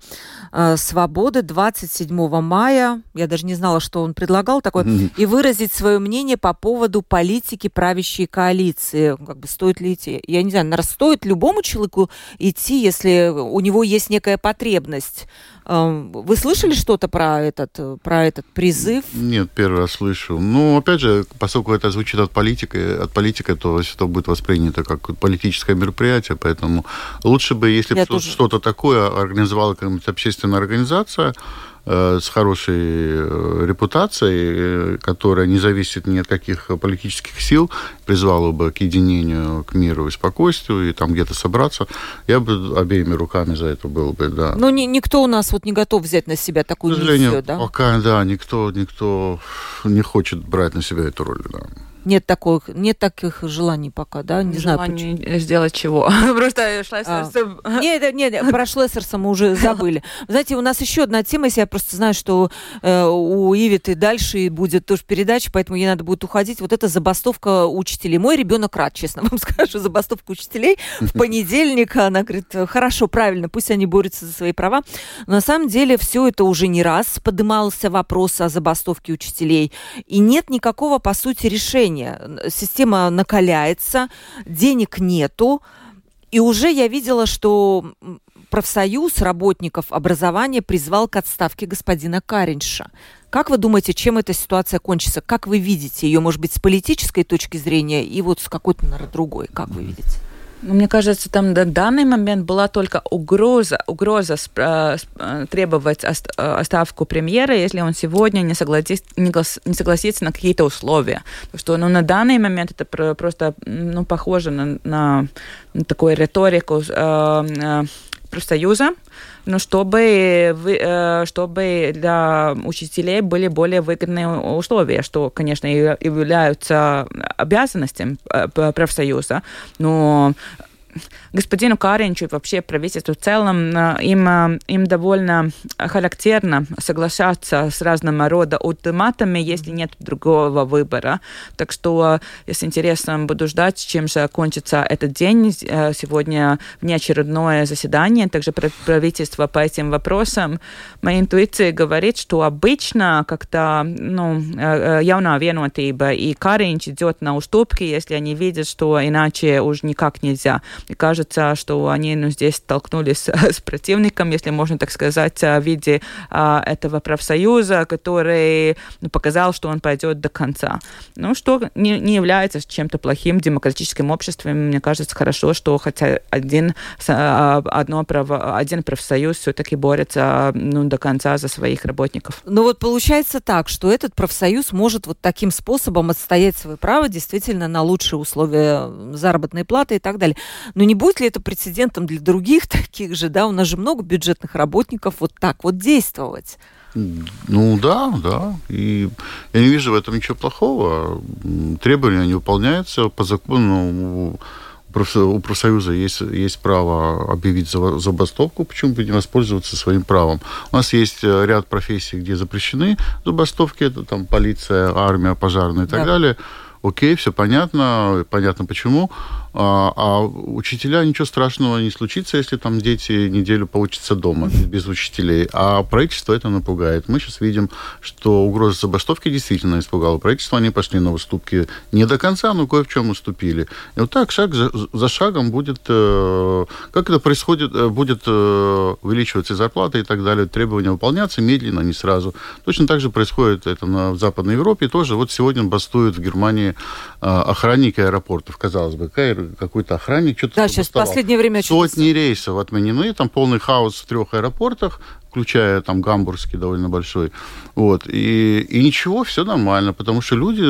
э, свободы 27 мая. Я даже не знала, что он предлагал такое. Mm-hmm. И выразить свое мнение по поводу политики правящей коалиции. Как бы стоит ли идти? Я не знаю, наверное, стоит любому человеку идти, если у него есть некая потребность вы слышали что-то про этот, про этот призыв? Нет, первый раз слышу. Ну, опять же, поскольку это звучит от политика, от политика, то это будет воспринято как политическое мероприятие, поэтому лучше бы, если бы тоже... что-то такое организовала какая-нибудь общественная организация, с хорошей э, репутацией, э, которая не зависит ни от каких политических сил, призвала бы к единению, к миру и спокойствию, и там где-то собраться, я бы обеими руками за это был бы, да. Но ни, никто у нас вот не готов взять на себя такую миссию, да? пока, да, никто, никто не хочет брать на себя эту роль, да. Нет таких, нет таких желаний пока, да? Не Желание знаю почему. сделать чего. Просто Шлессерса... А. Нет, нет, про Шлессерса мы уже забыли. Знаете, у нас еще одна тема, если я просто знаю, что э, у Ивиты дальше будет тоже передача, поэтому ей надо будет уходить. Вот это забастовка учителей. Мой ребенок рад, честно вам скажу, забастовка учителей. В понедельник она говорит, хорошо, правильно, пусть они борются за свои права. Но на самом деле все это уже не раз поднимался вопрос о забастовке учителей. И нет никакого, по сути, решения движение. Система накаляется, денег нету. И уже я видела, что профсоюз работников образования призвал к отставке господина Каринша. Как вы думаете, чем эта ситуация кончится? Как вы видите ее, может быть, с политической точки зрения и вот с какой-то, наверное, другой? Как вы видите? Ну, мне кажется, там на данный момент была только угроза, угроза э, э, требовать э, оставку премьера, если он сегодня не, согласится, не согласится на какие-то условия. Потому что ну, на данный момент это просто ну, похоже на, на, такую риторику профсоюза, но чтобы, чтобы для учителей были более выгодные условия, что, конечно, являются обязанностями профсоюза, но господину Каринчу и вообще правительству в целом, э, им, э, им довольно характерно соглашаться с разного рода ультиматами, если нет другого выбора. Так что я с интересом буду ждать, чем же кончится этот день. Э, сегодня внеочередное заседание, также правительство по этим вопросам. Моя интуиция говорит, что обычно как-то ну, явная vienotība и Каринч идет на уступки, если они видят, что иначе уже никак нельзя. Мне кажется, что они ну, здесь столкнулись с противником, если можно так сказать, в виде а, этого профсоюза, который ну, показал, что он пойдет до конца. Ну, что не, не является чем-то плохим в демократическом обществе. Мне кажется, хорошо, что хотя один, а, одно право, один профсоюз все-таки борется ну, до конца за своих работников. Ну вот получается так, что этот профсоюз может вот таким способом отстоять свое право действительно на лучшие условия заработной платы и так далее. Но не будет ли это прецедентом для других таких же, да? У нас же много бюджетных работников вот так вот действовать. Ну да, да. И я не вижу в этом ничего плохого. Требования не выполняются по закону. У профсоюза есть, есть право объявить забастовку, почему бы не воспользоваться своим правом. У нас есть э, ряд профессий, где запрещены забастовки, это там полиция, армия, пожарная и так да. далее. Окей, все понятно, понятно почему. А, а учителя ничего страшного не случится, если там дети неделю получатся дома без учителей. А правительство это напугает. Мы сейчас видим, что угроза забастовки действительно испугала правительство. Они пошли на уступки не до конца, но кое в чем уступили. И вот так шаг за, за шагом будет, э, как это происходит, э, будет э, увеличиваться зарплата и так далее, требования выполняться медленно, не сразу. Точно так же происходит это на, в Западной Европе. Тоже вот сегодня бастуют в Германии охранники аэропортов. Казалось бы, какая какой-то охранник что-то Да, сейчас в последнее время... Сотни рейсов отменены, там полный хаос в трех аэропортах, включая там гамбургский довольно большой. Вот. И, и ничего, все нормально, потому что люди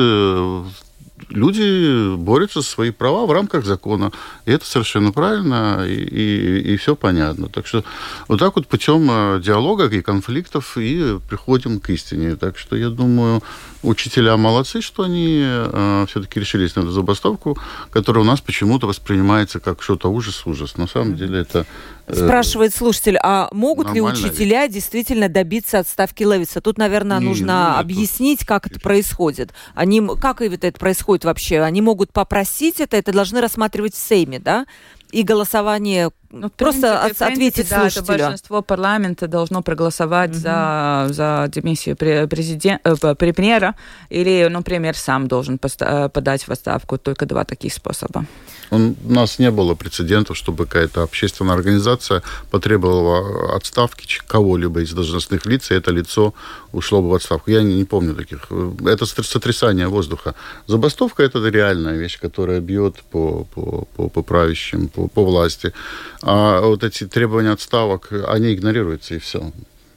люди борются за свои права в рамках закона. И это совершенно правильно, и, и, и все понятно. Так что вот так вот путем э, диалога и конфликтов и приходим к истине. Так что я думаю, учителя молодцы, что они э, все-таки решились на эту забастовку, которая у нас почему-то воспринимается как что-то ужас-ужас. На самом деле это... Э, Спрашивает слушатель, а могут ли учителя ведь? действительно добиться отставки Левиса? Тут, наверное, не, нужно ну, объяснить, как это происходит. Они, как это происходит вообще? Они могут попросить это, это должны рассматривать в Сейме, да? И голосование ну, просто принципе, ответить принципе, слушателю. Да, это большинство парламента должно проголосовать угу. за, за демиссию президента, э, премьера, или, например, сам должен э, подать в отставку. Только два таких способа. У нас не было прецедентов, чтобы какая-то общественная организация потребовала отставки кого-либо из должностных лиц, и это лицо ушло бы в отставку. Я не, не помню таких. Это сотрясание воздуха. Забастовка – это реальная вещь, которая бьет по, по, по, по правящим, по, по власти. А вот эти требования отставок, они игнорируются, и все.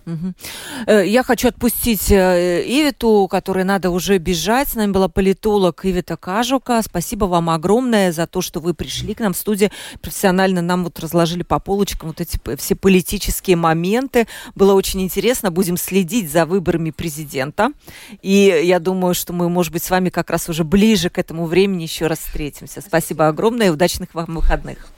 Угу. Я хочу отпустить э, Ивиту, которой надо уже бежать. С нами была политолог Ивита Кажука. Спасибо вам огромное за то, что вы пришли к нам в студию. Профессионально нам вот разложили по полочкам вот эти все политические моменты. Было очень интересно. Будем следить за выборами президента. И я думаю, что мы, может быть, с вами как раз уже ближе к этому времени еще раз встретимся. Спасибо огромное и удачных вам выходных.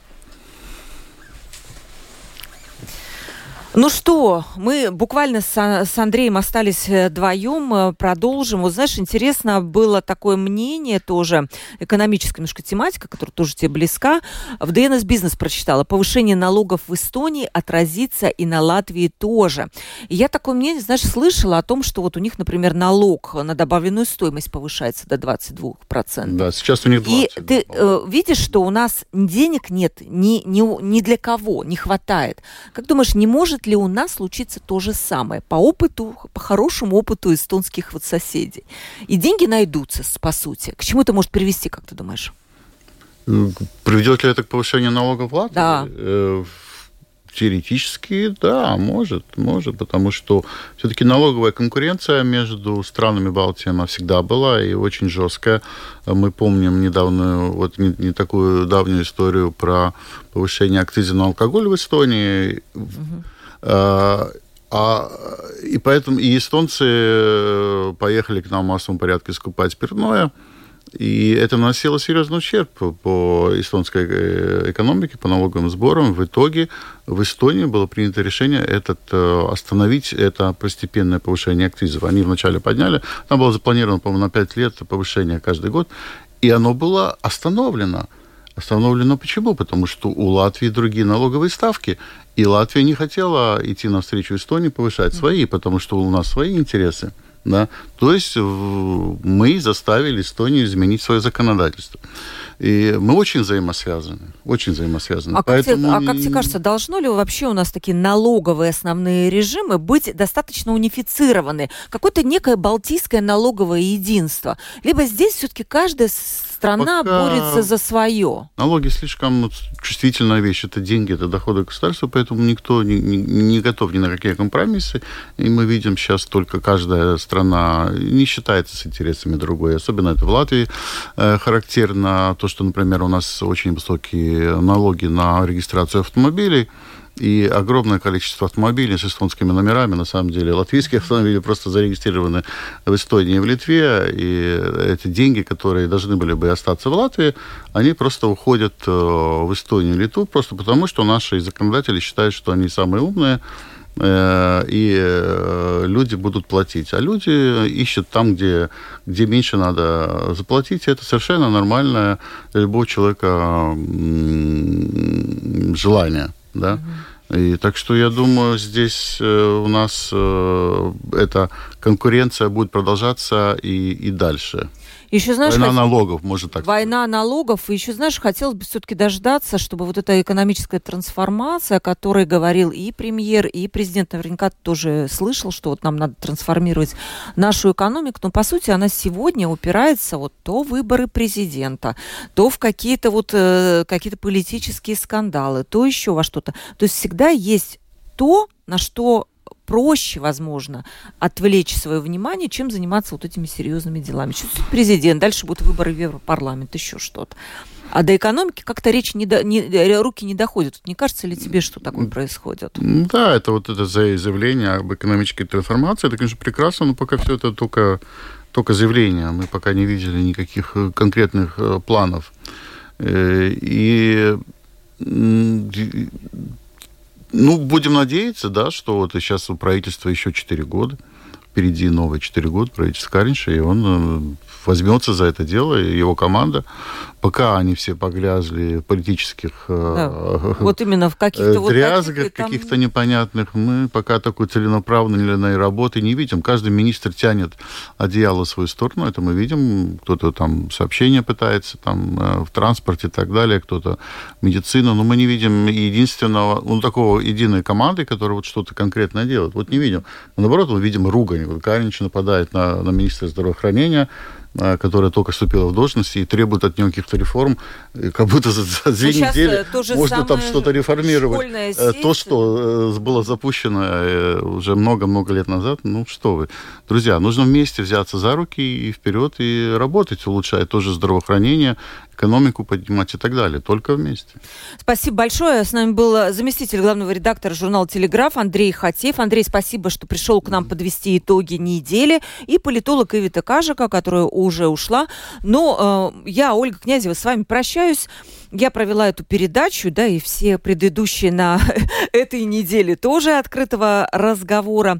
Ну что, мы буквально с, с Андреем остались э, вдвоем, э, продолжим. Вот знаешь, интересно было такое мнение тоже, экономическая немножко тематика, которая тоже тебе близка. В ДНС Бизнес прочитала, повышение налогов в Эстонии отразится и на Латвии тоже. И я такое мнение, знаешь, слышала о том, что вот у них, например, налог на добавленную стоимость повышается до 22%. Да, сейчас у них 20%. И ты э, видишь, что у нас денег нет ни, ни, ни для кого, не хватает. Как думаешь, не может ли у нас случиться то же самое по опыту, по хорошему опыту эстонских вот соседей? И деньги найдутся, по сути. К чему это может привести, как ты думаешь? Приведет ли это к повышению Латвии? Да. Э, теоретически, да, может, может, потому что все-таки налоговая конкуренция между странами Балтии, она всегда была и очень жесткая. Мы помним недавнюю, вот не, не такую давнюю историю про повышение акциза на алкоголь в Эстонии. Угу а, а, и поэтому и эстонцы э, поехали к нам в массовом порядке скупать спиртное, и это наносило серьезный ущерб по эстонской э, экономике, по налоговым сборам. В итоге в Эстонии было принято решение этот, э, остановить это постепенное повышение акцизов. Они вначале подняли, там было запланировано, по-моему, на 5 лет повышение каждый год, и оно было остановлено. Остановлено почему? Потому что у Латвии другие налоговые ставки, и Латвия не хотела идти навстречу Эстонии, повышать свои, потому что у нас свои интересы. Да? То есть мы заставили Эстонию изменить свое законодательство. И мы очень взаимосвязаны, очень взаимосвязаны. А, Поэтому... как, тебе, а как тебе кажется, должно ли вообще у нас такие налоговые основные режимы быть достаточно унифицированы? Какое-то некое балтийское налоговое единство? Либо здесь все-таки каждая страна Пока борется за свое? Налоги слишком чувствительная вещь. Это деньги, это доходы государства, поэтому никто не, не, не готов ни на какие компромиссы. И мы видим сейчас только каждая страна не считается с интересами другой. Особенно это в Латвии э, характерно. То, что, например, у нас очень высокие налоги на регистрацию автомобилей, и огромное количество автомобилей с эстонскими номерами, на самом деле, латвийские автомобили просто зарегистрированы в Эстонии и в Литве, и эти деньги, которые должны были бы остаться в Латвии, они просто уходят э, в Эстонию и Литву, просто потому что наши законодатели считают, что они самые умные, э, и э, люди будут платить. А люди ищут там, где, где меньше надо заплатить. И это совершенно нормальное для любого человека желание да. И так что я думаю, здесь э, у нас э, эта конкуренция будет продолжаться и, и дальше. Еще, знаешь, Война хот... налогов, может так Война сказать. налогов. И еще, знаешь, хотелось бы все-таки дождаться, чтобы вот эта экономическая трансформация, о которой говорил и премьер, и президент наверняка тоже слышал, что вот нам надо трансформировать нашу экономику. Но, по сути, она сегодня упирается вот то в выборы президента, то в какие-то вот э, какие-то политические скандалы, то еще во что-то. То есть всегда есть то, на что проще, возможно, отвлечь свое внимание, чем заниматься вот этими серьезными делами. Сейчас президент, дальше будут выборы в Европарламент, еще что-то. А до экономики как-то речь не, до, не руки не доходят. Не кажется ли тебе, что такое происходит? Да, это вот это заявление об экономической трансформации, это, конечно, прекрасно, но пока все это только, только заявление. Мы пока не видели никаких э, конкретных э, планов. Э, и ну, будем надеяться, да, что вот сейчас у правительства еще 4 года, впереди новые 4 года правительства Каринша, и он возьмется за это дело, и его команда пока они все погрязли в политических э, да. вот именно в каких-то вот дрязгах, там... каких-то непонятных, мы пока такой целенаправленной работы не видим. Каждый министр тянет одеяло в свою сторону, это мы видим. Кто-то там сообщения пытается там э, в транспорте и так далее, кто-то медицину, но мы не видим единственного, ну, такого единой команды, которая вот что-то конкретное делает. Вот не видим. Но, наоборот, мы видим ругань. Вот Каринич нападает на, на министра здравоохранения, которая только вступила в должность и требует от нее каких-то реформ, как будто за, за две Сейчас недели можно там что-то реформировать. Сеть. То, что было запущено уже много-много лет назад, ну что вы. Друзья, нужно вместе взяться за руки и вперед и работать, улучшать тоже здравоохранение, экономику поднимать и так далее. Только вместе. Спасибо большое. С нами был заместитель главного редактора журнала «Телеграф» Андрей Хатеев. Андрей, спасибо, что пришел к нам подвести итоги недели. И политолог Ивита Кажика, которая уже ушла. Но э, я, Ольга Князева, с вами прощаюсь. Я провела эту передачу, да, и все предыдущие на этой неделе тоже открытого разговора.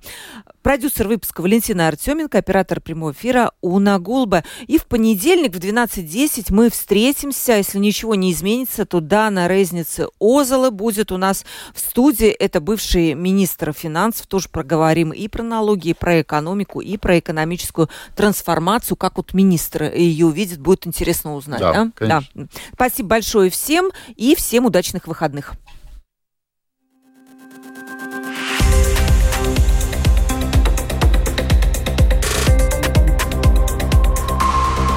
Продюсер выпуска Валентина Артеменко, оператор прямого эфира Уна Гулба. И в понедельник в 12.10 мы встретимся. Если ничего не изменится, то Дана Резницы Озала будет у нас в студии. Это бывший министр финансов. Тоже проговорим и про налоги, и про экономику, и про экономическую трансформацию. Как вот министр ее увидит, будет интересно узнать. Да, да? Конечно. да. Спасибо большое всем и всем удачных выходных.